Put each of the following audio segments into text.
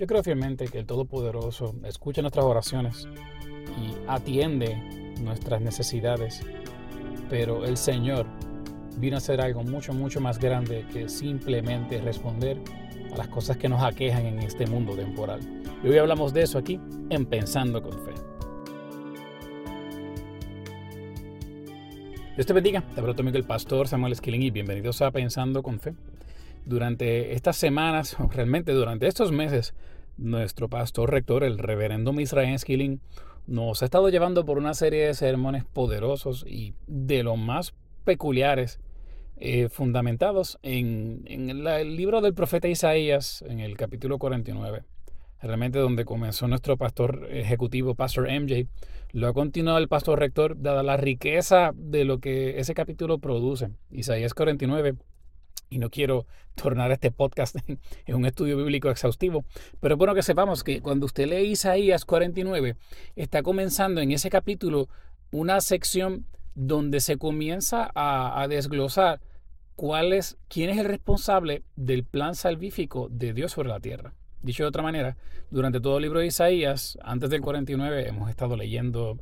Yo creo fielmente que el Todopoderoso escucha nuestras oraciones y atiende nuestras necesidades, pero el Señor vino a hacer algo mucho, mucho más grande que simplemente responder a las cosas que nos aquejan en este mundo temporal. Y hoy hablamos de eso aquí en Pensando con Fe. Dios te bendiga, te hablo el pastor Samuel Skilling y bienvenidos a Pensando con Fe. Durante estas semanas, realmente durante estos meses, nuestro pastor rector, el reverendo Misrael Skilling, nos ha estado llevando por una serie de sermones poderosos y de lo más peculiares, eh, fundamentados en, el libro del profeta Isaías, en el capítulo 49. Realmente donde comenzó nuestro pastor ejecutivo, Pastor MJ, lo ha continuado el pastor rector, dada la riqueza de lo que ese capítulo produce. Isaías 49 y no quiero tornar este podcast en un estudio bíblico exhaustivo, pero es bueno que sepamos que cuando usted lee Isaías 49, está comenzando en ese capítulo una sección donde se comienza a, desglosar cuál es, quién es el responsable del plan salvífico de Dios sobre la tierra. Dicho de otra manera, durante todo el libro de Isaías, antes del 49, hemos estado leyendo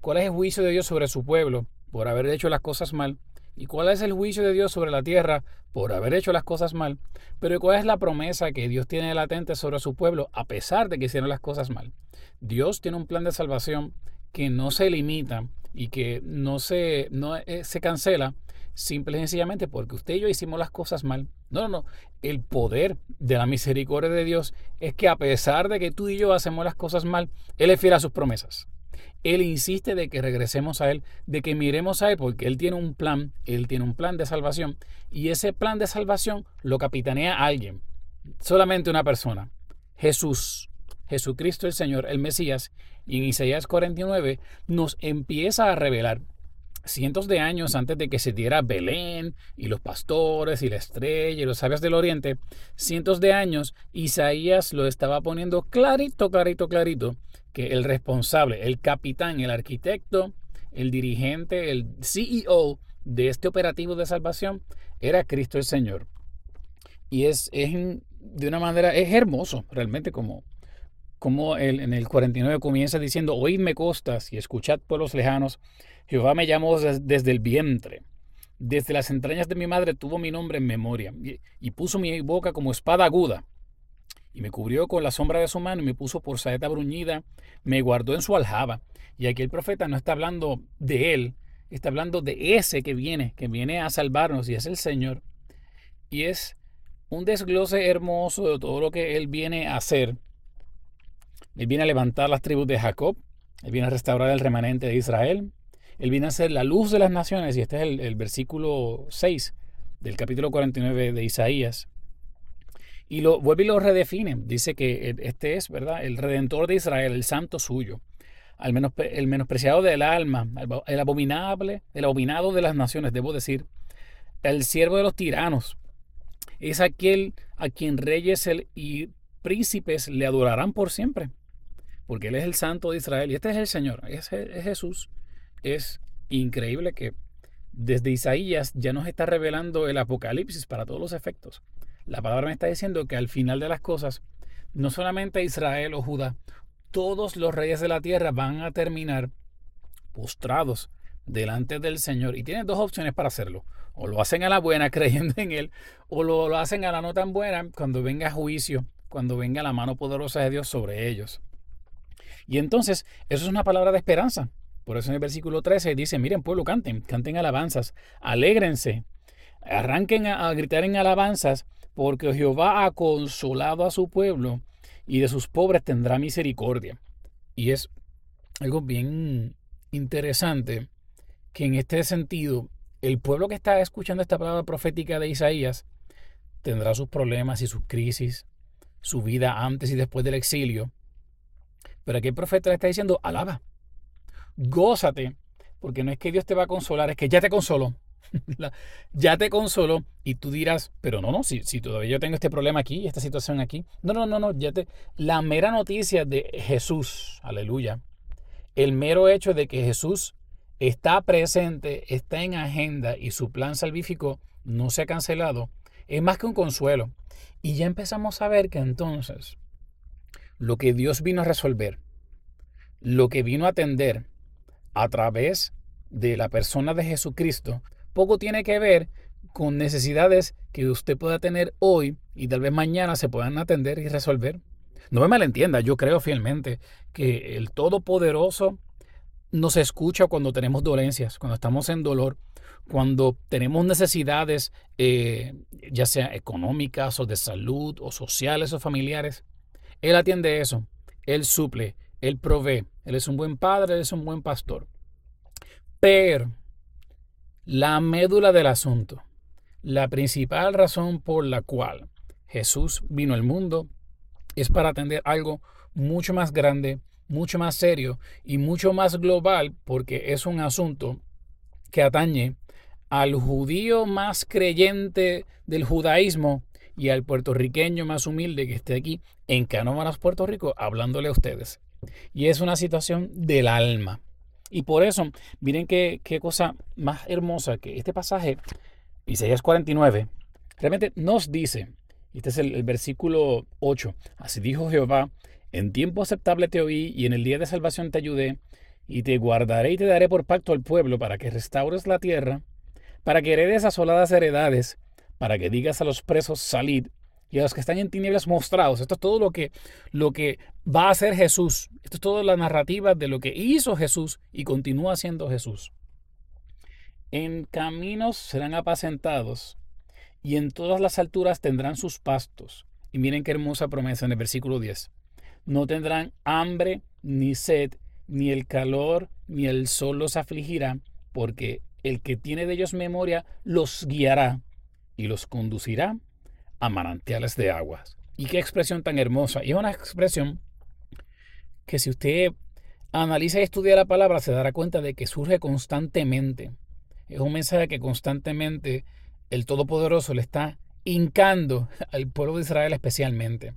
cuál es el juicio de Dios sobre su pueblo por haber hecho las cosas mal ¿Y cuál es el juicio de Dios sobre la tierra por haber hecho las cosas mal? Pero ¿cuál es la promesa que Dios tiene latente sobre su pueblo a pesar de que hicieron las cosas mal? Dios tiene un plan de salvación que no se limita y que no se, no, eh, se cancela simple y sencillamente porque usted y yo hicimos las cosas mal. No, no, no. El poder de la misericordia de Dios es que a pesar de que tú y yo hacemos las cosas mal, Él es fiel a sus promesas. Él insiste de que regresemos a Él, de que miremos a Él, porque Él tiene un plan, Él tiene un plan de salvación, y ese plan de salvación lo capitanea alguien, solamente una persona, Jesús, Jesucristo el Señor, el Mesías, y en Isaías 49 nos empieza a revelar cientos de años antes de que se diera Belén y los pastores y la estrella y los sabios del oriente, cientos de años, Isaías lo estaba poniendo clarito, clarito, clarito, que el responsable, el capitán, el arquitecto, el dirigente, el CEO de este operativo de salvación era Cristo el Señor. Y es, es de una manera, es hermoso realmente como, como él en el 49 comienza diciendo, oídme costas y escuchad pueblos lejanos, Jehová me llamó desde el vientre. Desde las entrañas de mi madre tuvo mi nombre en memoria y, puso mi boca como espada aguda. Y me cubrió con la sombra de su mano y me puso por saeta bruñida, me guardó en su aljaba. Y aquí el profeta no está hablando de él, está hablando de ese que viene, que viene a salvarnos y es el Señor. Y es un desglose hermoso de todo lo que él viene a hacer. Él viene a levantar las tribus de Jacob, él viene a restaurar el remanente de Israel, él viene a ser la luz de las naciones, y este es el, versículo 6 del capítulo 49 de Isaías. Y lo vuelve y lo redefine. Dice que este es, ¿verdad? El redentor de Israel, el santo suyo. Al menos, el menospreciado del alma, el abominable, el abominado de las naciones, debo decir. El siervo de los tiranos. Es aquel a quien reyes y príncipes le adorarán por siempre. Porque Él es el santo de Israel. Y este es el Señor, es Jesús es increíble que desde Isaías ya nos está revelando el Apocalipsis para todos los efectos. La palabra me está diciendo que al final de las cosas, no solamente Israel o Judá, todos los reyes de la tierra van a terminar postrados delante del Señor. Y tienen dos opciones para hacerlo. O lo hacen a la buena creyendo en Él, o lo, lo hacen a la no tan buena cuando venga juicio, cuando venga la mano poderosa de Dios sobre ellos. Y entonces, eso es una palabra de esperanza. Por eso en el versículo 13 dice, miren pueblo, canten, canten alabanzas, alégrense, arranquen a, gritar en alabanzas, porque Jehová ha consolado a su pueblo y de sus pobres tendrá misericordia. Y es algo bien interesante que en este sentido, el pueblo que está escuchando esta palabra profética de Isaías tendrá sus problemas y sus crisis, su vida antes y después del exilio. Pero aquí el profeta le está diciendo, alaba, gózate, porque no es que Dios te va a consolar, es que ya te consoló. ya te consoló y tú dirás, pero no, no, si, si todavía yo tengo este problema aquí, esta situación aquí. No, no, no, no, ya te... La mera noticia de Jesús, aleluya, el mero hecho de que Jesús está presente, está en agenda y su plan salvífico no se ha cancelado, es más que un consuelo. Y ya empezamos a ver que entonces lo que Dios vino a resolver, lo que vino a atender a través de la persona de Jesucristo, poco tiene que ver con necesidades que usted pueda tener hoy y tal vez mañana se puedan atender y resolver. No me malentienda, yo creo fielmente que el Todopoderoso nos escucha cuando tenemos dolencias, cuando estamos en dolor, cuando tenemos necesidades, eh, ya sea económicas o de salud o sociales o familiares. Él atiende eso, Él suple, Él provee, Él es un buen padre, Él es un buen pastor. Pero la médula del asunto, la principal razón por la cual Jesús vino al mundo es para atender algo mucho más grande, mucho más serio y mucho más global porque es un asunto que atañe al judío más creyente del judaísmo y al puertorriqueño más humilde que esté aquí en Canómanas, Puerto Rico, hablándole a ustedes. Y es una situación del alma. Y por eso, miren qué, cosa más hermosa que este pasaje, Isaías 49, realmente nos dice, este es el, el versículo 8, así dijo Jehová, en tiempo aceptable te oí y en el día de salvación te ayudé, y te guardaré y te daré por pacto al pueblo para que restaures la tierra, para que heredes asoladas heredades, para que digas a los presos salid y a los que están en tinieblas mostrados. Esto es todo lo que, lo que va a hacer Jesús. Esto es toda la narrativa de lo que hizo Jesús y continúa haciendo Jesús. En caminos serán apacentados y en todas las alturas tendrán sus pastos. Y miren qué hermosa promesa en el versículo 10. No tendrán hambre ni sed, ni el calor ni el sol los afligirá, porque el que tiene de ellos memoria los guiará y los conducirá a manantiales de aguas. Y qué expresión tan hermosa. Y es una expresión que si usted analiza y estudia la palabra se dará cuenta de que surge constantemente. Es un mensaje que constantemente el Todopoderoso le está hincando al pueblo de Israel especialmente.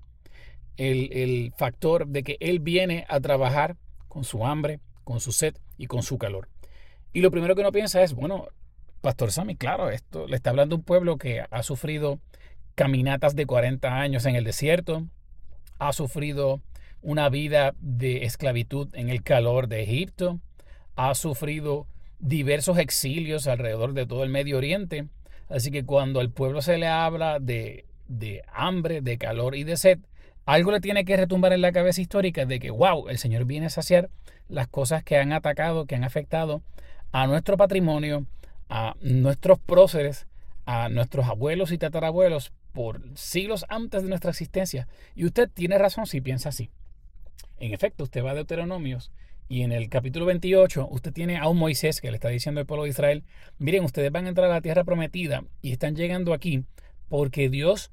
El, el factor de que Él viene a trabajar con su hambre, con su sed y con su calor. Y lo primero que uno piensa es, bueno, Pastor Sammy, claro, esto le está hablando un pueblo que ha sufrido caminatas de 40 años en el desierto, ha sufrido una vida de esclavitud en el calor de Egipto, ha sufrido diversos exilios alrededor de todo el Medio Oriente. Así que cuando al pueblo se le habla de, de hambre, de calor y de sed, algo le tiene que retumbar en la cabeza histórica de que, wow, el Señor viene a saciar las cosas que han atacado, que han afectado a nuestro patrimonio, a nuestros próceres, a nuestros abuelos y tatarabuelos por siglos antes de nuestra existencia. Y usted tiene razón si piensa así. En efecto, usted va a Deuteronomios y en el capítulo 28 usted tiene a un Moisés que le está diciendo al pueblo de Israel, miren, ustedes van a entrar a la tierra prometida y están llegando aquí porque Dios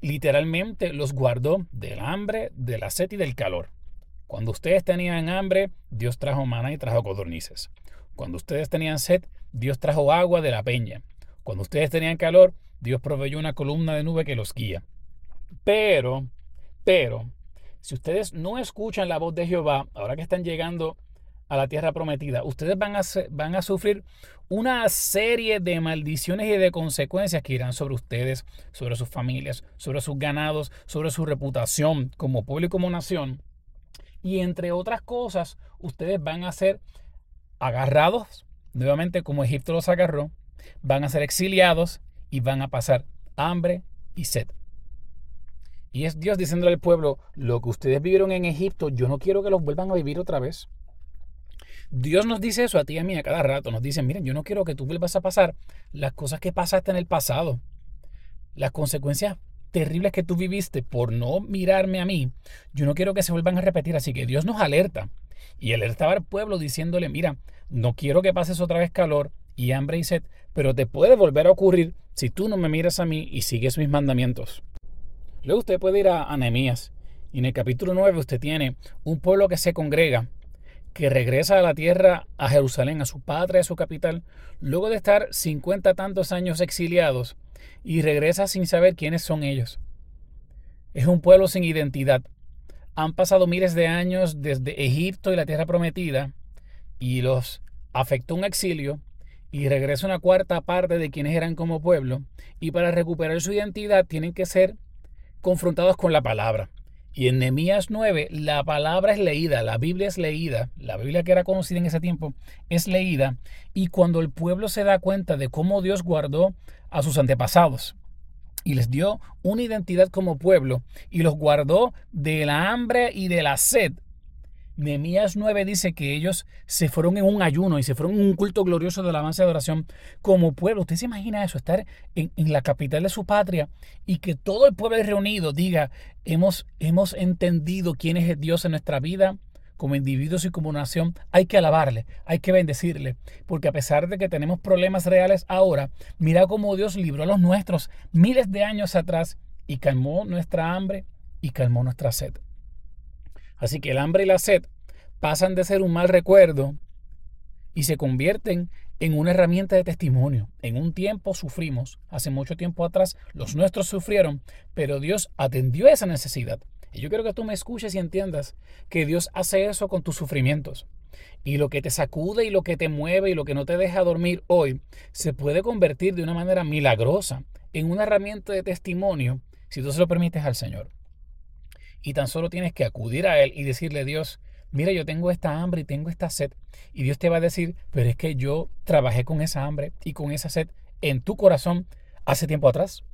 literalmente los guardó del hambre, de la sed y del calor. Cuando ustedes tenían hambre, Dios trajo maná y trajo codornices. Cuando ustedes tenían sed, Dios trajo agua de la peña. Cuando ustedes tenían calor, Dios proveyó una columna de nube que los guía. Pero, pero, si ustedes no escuchan la voz de Jehová, ahora que están llegando a la tierra prometida, ustedes van a, van a sufrir una serie de maldiciones y de consecuencias que irán sobre ustedes, sobre sus familias, sobre sus ganados, sobre su reputación como pueblo y como nación. Y entre otras cosas, ustedes van a ser agarrados, nuevamente como Egipto los agarró, van a ser exiliados y van a pasar hambre y sed. Y es Dios diciéndole al pueblo, lo que ustedes vivieron en Egipto, yo no quiero que los vuelvan a vivir otra vez. Dios nos dice eso a ti y a mí a cada rato. Nos dice, miren, yo no quiero que tú vuelvas a pasar las cosas que pasaste en el pasado. Las consecuencias terribles que tú viviste por no mirarme a mí, yo no quiero que se vuelvan a repetir. Así que Dios nos alerta. Y alertaba al pueblo diciéndole, mira, no quiero que pases otra vez calor, y hambre y sed, pero te puede volver a ocurrir si tú no me miras a mí y sigues mis mandamientos. Luego usted puede ir a Anemías y en el capítulo 9 usted tiene un pueblo que se congrega, que regresa a la tierra, a Jerusalén, a su patria, a su capital, luego de estar cincuenta tantos años exiliados y regresa sin saber quiénes son ellos. Es un pueblo sin identidad. Han pasado miles de años desde Egipto y la tierra prometida y los afectó un exilio y regresa una cuarta parte de quienes eran como pueblo, y para recuperar su identidad tienen que ser confrontados con la palabra. Y en Nehemías 9 la palabra es leída, la Biblia es leída, la Biblia que era conocida en ese tiempo es leída, y cuando el pueblo se da cuenta de cómo Dios guardó a sus antepasados y les dio una identidad como pueblo y los guardó de la hambre y de la sed, Nehemías 9 dice que ellos se fueron en un ayuno y se fueron en un culto glorioso de alabanza y adoración como pueblo. ¿Usted se imagina eso? Estar en, la capital de su patria y que todo el pueblo reunido diga, hemos, hemos entendido quién es Dios en nuestra vida, como individuos y como nación, hay que alabarle, hay que bendecirle, porque a pesar de que tenemos problemas reales ahora, mira cómo Dios libró a los nuestros miles de años atrás y calmó nuestra hambre y calmó nuestra sed. Así que el hambre y la sed pasan de ser un mal recuerdo y se convierten en una herramienta de testimonio. En un tiempo sufrimos, hace mucho tiempo atrás los nuestros sufrieron, pero Dios atendió esa necesidad. Y yo quiero que tú me escuches y entiendas que Dios hace eso con tus sufrimientos. Y lo que te sacude y lo que te mueve y lo que no te deja dormir hoy se puede convertir de una manera milagrosa en una herramienta de testimonio si tú se lo permites al Señor y tan solo tienes que acudir a Él y decirle, Dios, mira, yo tengo esta hambre y tengo esta sed. Y Dios te va a decir, pero es que yo trabajé con esa hambre y con esa sed en tu corazón hace tiempo atrás.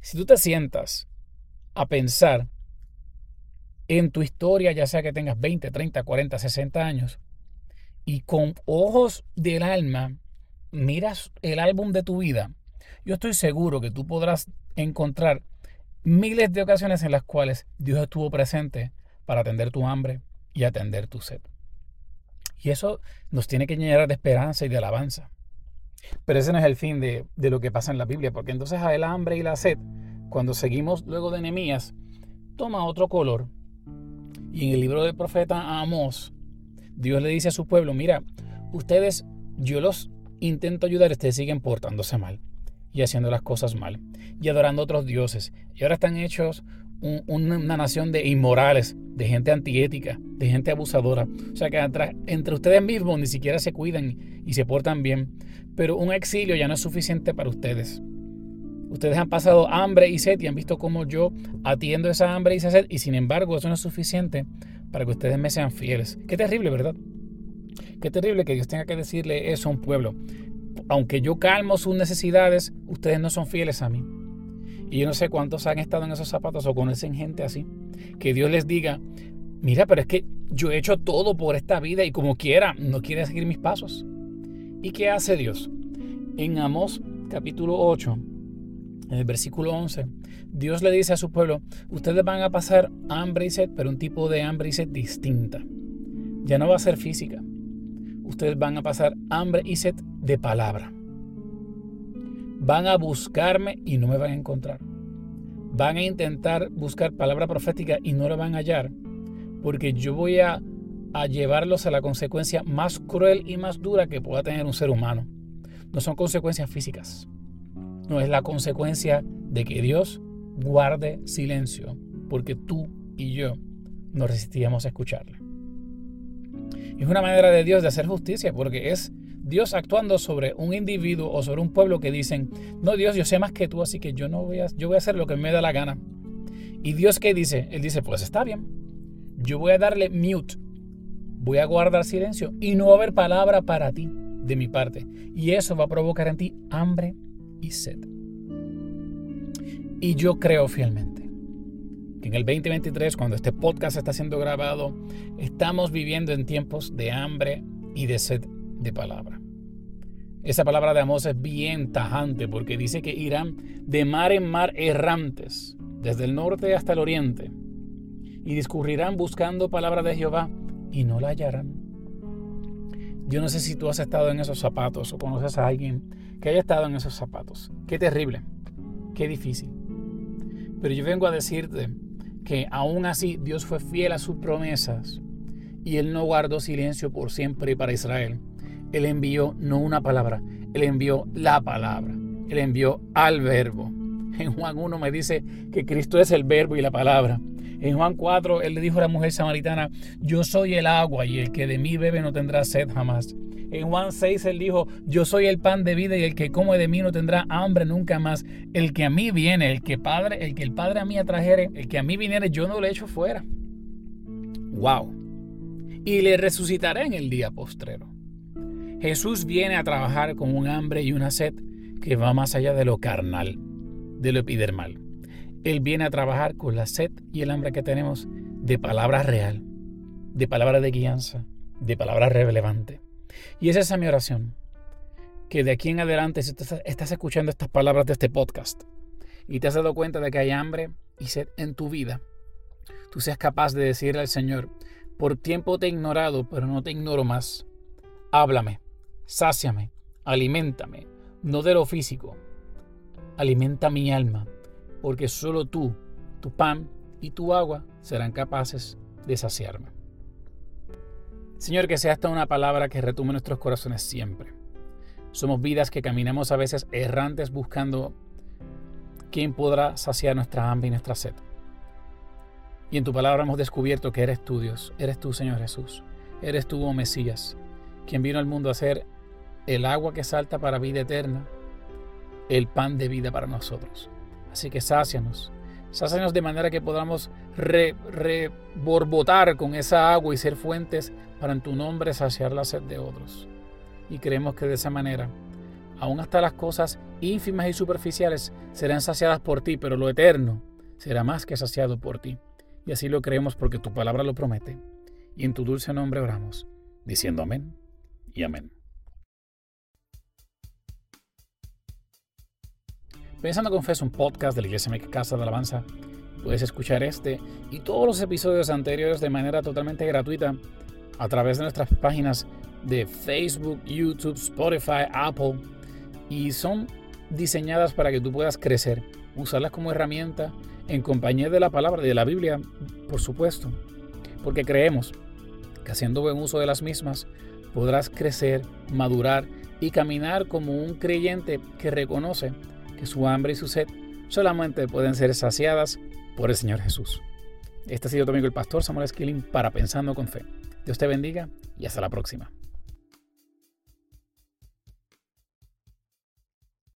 Si tú te sientas a pensar en tu historia, ya sea que tengas 20, 30, 40, 60 años, y con ojos del alma miras el álbum de tu vida, yo estoy seguro que tú podrás encontrar miles de ocasiones en las cuales Dios estuvo presente para atender tu hambre y atender tu sed. Y eso nos tiene que llenar de esperanza y de alabanza. Pero ese no es el fin de, lo que pasa en la Biblia, porque entonces el hambre y la sed, cuando seguimos luego de Nehemías, toma otro color. Y en el libro del profeta Amós, Dios le dice a su pueblo, mira, ustedes, yo los intento ayudar, ustedes siguen portándose mal y haciendo las cosas mal y adorando a otros dioses. Y ahora están hechos una nación de inmorales, de gente antiética, de gente abusadora. O sea que entre ustedes mismos ni siquiera se cuidan y se portan bien. Pero un exilio ya no es suficiente para ustedes. Ustedes han pasado hambre y sed y han visto cómo yo atiendo esa hambre y esa sed y sin embargo eso no es suficiente para que ustedes me sean fieles. Qué terrible, ¿verdad? Qué terrible que Dios tenga que decirle eso a un pueblo aunque yo calmo sus necesidades, ustedes no son fieles a mí. Y yo no sé cuántos han estado en esos zapatos o conocen gente así. Que Dios les diga, mira, pero es que yo he hecho todo por esta vida y como quiera, no quiere seguir mis pasos. ¿Y qué hace Dios? En Amós capítulo 8, en el versículo 11, Dios le dice a su pueblo, ustedes van a pasar hambre y sed, pero un tipo de hambre y sed distinta. Ya no va a ser física. Ustedes van a pasar hambre y sed de palabra. Van a buscarme y no me van a encontrar. Van a intentar buscar palabra profética y no la van a hallar, porque yo voy a, llevarlos a la consecuencia más cruel y más dura que pueda tener un ser humano. No son consecuencias físicas. No es la consecuencia de que Dios guarde silencio, porque tú y yo no resistíamos a escucharle. Es una manera de Dios de hacer justicia, porque es Dios actuando sobre un individuo o sobre un pueblo que dicen, no Dios, yo sé más que tú, así que yo no voy a, yo voy a hacer lo que me da la gana. Y Dios qué dice? Él dice, pues está bien, yo voy a darle mute, voy a guardar silencio y no va a haber palabra para ti de mi parte. Y eso va a provocar en ti hambre y sed. Y yo creo fielmente que en el 2023, cuando este podcast está siendo grabado, estamos viviendo en tiempos de hambre y de sed de palabra. Esa palabra de Amós es bien tajante porque dice que irán de mar en mar errantes, desde el norte hasta el oriente, y discurrirán buscando palabra de Jehová y no la hallarán. Yo no sé si tú has estado en esos zapatos o conoces a alguien que haya estado en esos zapatos. Qué terrible, qué difícil. Pero yo vengo a decirte que aún así Dios fue fiel a sus promesas y Él no guardó silencio por siempre para Israel. Él envió no una palabra, Él envió la palabra. Él envió al verbo. En Juan 1 me dice que Cristo es el verbo y la palabra. En Juan 4 Él le dijo a la mujer samaritana, yo soy el agua y el que de mí bebe no tendrá sed jamás. En Juan 6 él dijo, yo soy el pan de vida y el que come de mí no tendrá hambre nunca más. El que a mí viene, el que, padre, el, que el Padre a mí atrajere, el que a mí viniere, yo no lo echo fuera. ¡Wow! Y le resucitaré en el día postrero. Jesús viene a trabajar con un hambre y una sed que va más allá de lo carnal, de lo epidermal. Él viene a trabajar con la sed y el hambre que tenemos de palabra real, de palabra de guianza, de palabra relevante. Y esa es mi oración. Que de aquí en adelante, si estás escuchando estas palabras de este podcast y te has dado cuenta de que hay hambre y sed en tu vida, tú seas capaz de decirle al Señor, por tiempo te he ignorado, pero no te ignoro más. Háblame, sáciame, aliméntame, no de lo físico. Alimenta mi alma, porque solo tú, tu pan y tu agua serán capaces de saciarme. Señor, que sea esta una palabra que retume nuestros corazones siempre. Somos vidas que caminamos a veces errantes buscando quién podrá saciar nuestra hambre y nuestra sed. Y en tu palabra hemos descubierto que eres tú, Dios, eres tú, Señor Jesús, eres tú, oh Mesías, quien vino al mundo a ser el agua que salta para vida eterna, el pan de vida para nosotros. Así que sácianos, sácianos de manera que podamos reborbotar con esa agua y ser fuentes para en tu nombre saciar la sed de otros. Y creemos que de esa manera, aún hasta las cosas ínfimas y superficiales serán saciadas por ti, pero lo eterno será más que saciado por ti. Y así lo creemos porque tu palabra lo promete. Y en tu dulce nombre oramos, diciendo amén y amén. Pensando con Fe es un podcast de la Iglesia México Casa de Alabanza. Puedes escuchar este y todos los episodios anteriores de manera totalmente gratuita a través de nuestras páginas de Facebook, YouTube, Spotify, Apple y son diseñadas para que tú puedas crecer, usarlas como herramienta en compañía de la palabra, de la Biblia, por supuesto, porque creemos que haciendo buen uso de las mismas podrás crecer, madurar y caminar como un creyente que reconoce que su hambre y su sed solamente pueden ser saciadas por el Señor Jesús. Este ha sido tu amigo el pastor Samuel Skilling para Pensando con Fe. Dios te bendiga y hasta la próxima.